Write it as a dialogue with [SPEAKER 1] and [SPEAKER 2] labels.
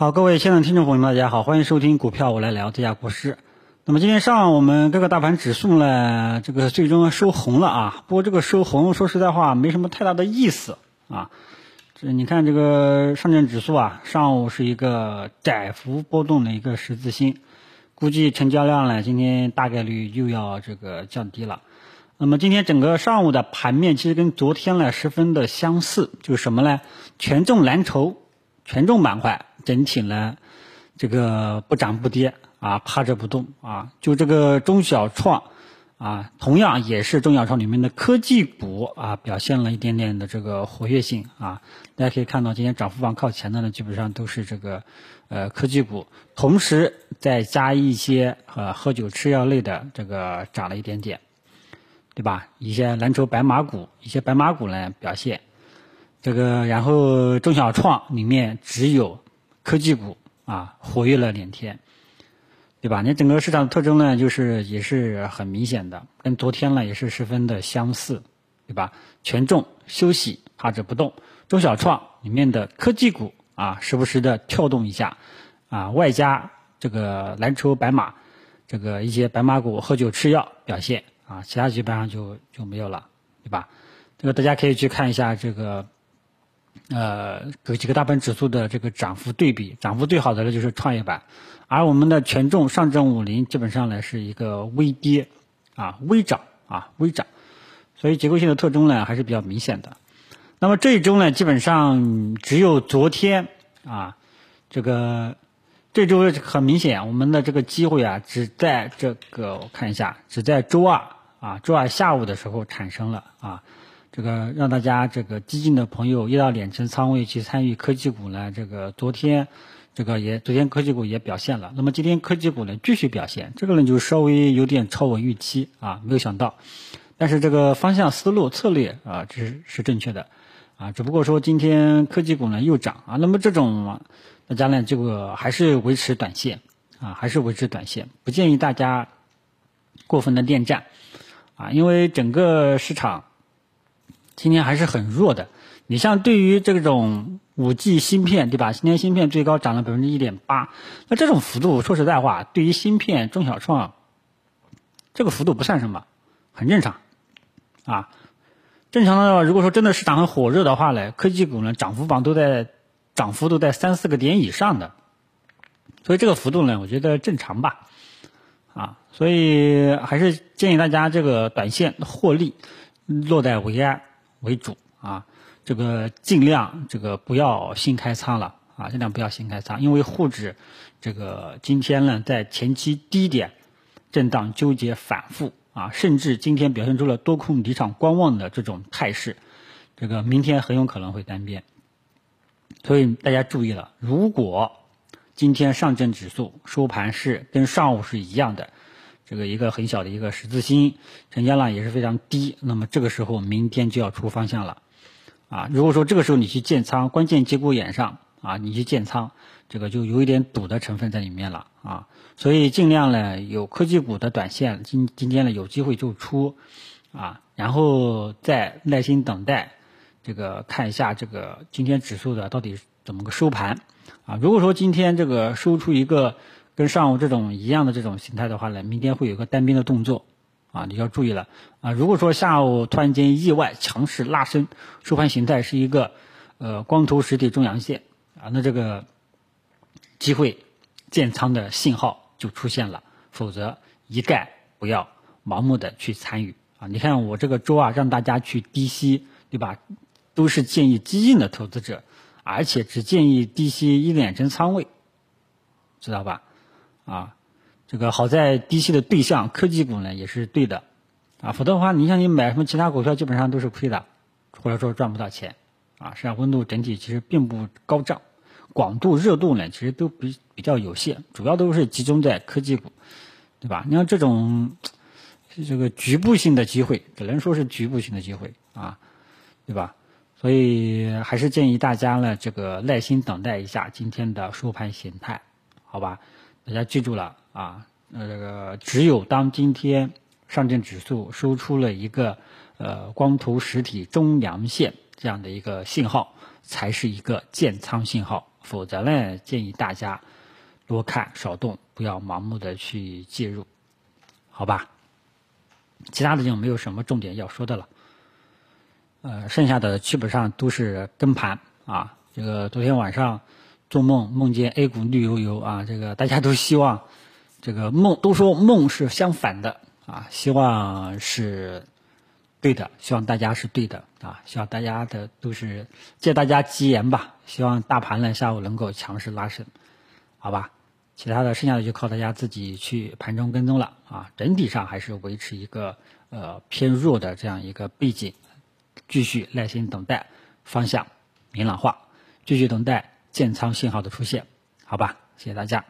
[SPEAKER 1] 好，各位现场听众朋友们，大家好，欢迎收听股票我来聊这家股市。那么今天上午我们各个大盘指数呢，这个最终收红了啊。不过这个收红，说实在话没什么太大的意思啊。这你看这个上证指数啊，上午是一个窄幅波动的一个十字星，估计成交量呢今天大概率又要这个降低了。那么今天整个上午的盘面其实跟昨天呢十分的相似，就是什么呢？权重蓝筹、权重板块。整体呢，这个不涨不跌啊，趴着不动啊。就这个中小创啊，同样也是中小创里面的科技股啊，表现了一点点的这个活跃性啊。大家可以看到，今天涨幅榜靠前的呢，基本上都是这个呃科技股，同时再加一些呃喝酒吃药类的这个涨了一点点，对吧？一些蓝筹白马股，一些白马股呢表现这个，然后中小创里面只有。科技股啊，活跃了两天，对吧？你整个市场的特征呢，就是也是很明显的，跟昨天呢也是十分的相似，对吧？权重休息，趴着不动；中小创里面的科技股啊，时不时的跳动一下，啊，外加这个蓝筹白马，这个一些白马股喝酒吃药表现啊，其他基本上就就没有了，对吧？这个大家可以去看一下这个。呃，几几个大盘指数的这个涨幅对比，涨幅最好的呢就是创业板，而我们的权重上证五零基本上呢是一个微跌，啊微涨啊微涨，所以结构性的特征呢还是比较明显的。那么这一周呢，基本上只有昨天啊，这个这周很明显，我们的这个机会啊，只在这个我看一下，只在周二啊周二下午的时候产生了啊。这个让大家这个激进的朋友一到两成仓位去参与科技股呢，这个昨天这个也昨天科技股也表现了，那么今天科技股呢继续表现，这个呢就稍微有点超我预期啊，没有想到，但是这个方向思路策略啊这是是正确的啊，只不过说今天科技股呢又涨啊，那么这种大家呢这个还是维持短线啊，还是维持短线，不建议大家过分的恋战啊，因为整个市场。今天还是很弱的，你像对于这种五 G 芯片，对吧？今天芯片最高涨了百分之一点八，那这种幅度，说实在话，对于芯片中小创，这个幅度不算什么，很正常，啊，正常的。如果说真的市场很火热的话呢，科技股呢涨幅榜都在涨幅都在三四个点以上的，所以这个幅度呢，我觉得正常吧，啊，所以还是建议大家这个短线获利落袋为安。为主啊，这个尽量这个不要新开仓了啊，尽量不要新开仓，因为沪指这个今天呢在前期低点震荡纠结反复啊，甚至今天表现出了多空离场观望的这种态势，这个明天很有可能会单边，所以大家注意了，如果今天上证指数收盘是跟上午是一样的。这个一个很小的一个十字星，成交量也是非常低。那么这个时候，明天就要出方向了，啊，如果说这个时候你去建仓，关键节骨眼上啊，你去建仓，这个就有一点赌的成分在里面了啊。所以尽量呢，有科技股的短线，今今天呢有机会就出，啊，然后再耐心等待，这个看一下这个今天指数的到底怎么个收盘，啊，如果说今天这个收出一个。跟上午这种一样的这种形态的话呢，明天会有个单边的动作，啊，你要注意了啊。如果说下午突然间意外强势拉升，收盘形态是一个呃光头实体中阳线啊，那这个机会建仓的信号就出现了，否则一概不要盲目的去参与啊。你看我这个周二让大家去低吸，对吧？都是建议激进的投资者，而且只建议低吸一两成仓位，知道吧？啊，这个好在低吸的对象科技股呢也是对的，啊，否则的话，你像你买什么其他股票，基本上都是亏的，或者说赚不到钱，啊，市场温度整体其实并不高涨，广度热度呢其实都比比较有限，主要都是集中在科技股，对吧？你像这种这个局部性的机会，只能说是局部性的机会啊，对吧？所以还是建议大家呢，这个耐心等待一下今天的收盘形态，好吧？大家记住了啊，呃，这个只有当今天上证指数收出了一个呃光头实体中阳线这样的一个信号，才是一个建仓信号。否则呢，建议大家多看少动，不要盲目的去介入，好吧？其他的就没有什么重点要说的了。呃，剩下的基本上都是跟盘啊。这个昨天晚上做梦梦见 A 股绿油油啊，这个大家都希望这个梦都说梦是相反的啊，希望是对的，希望大家是对的啊，希望大家的都是借大家吉言吧，希望大盘呢下午能够强势拉升，好吧？其他的剩下的就靠大家自己去盘中跟踪了啊，整体上还是维持一个呃偏弱的这样一个背景。继续耐心等待方向明朗化，继续等待建仓信号的出现，好吧？谢谢大家。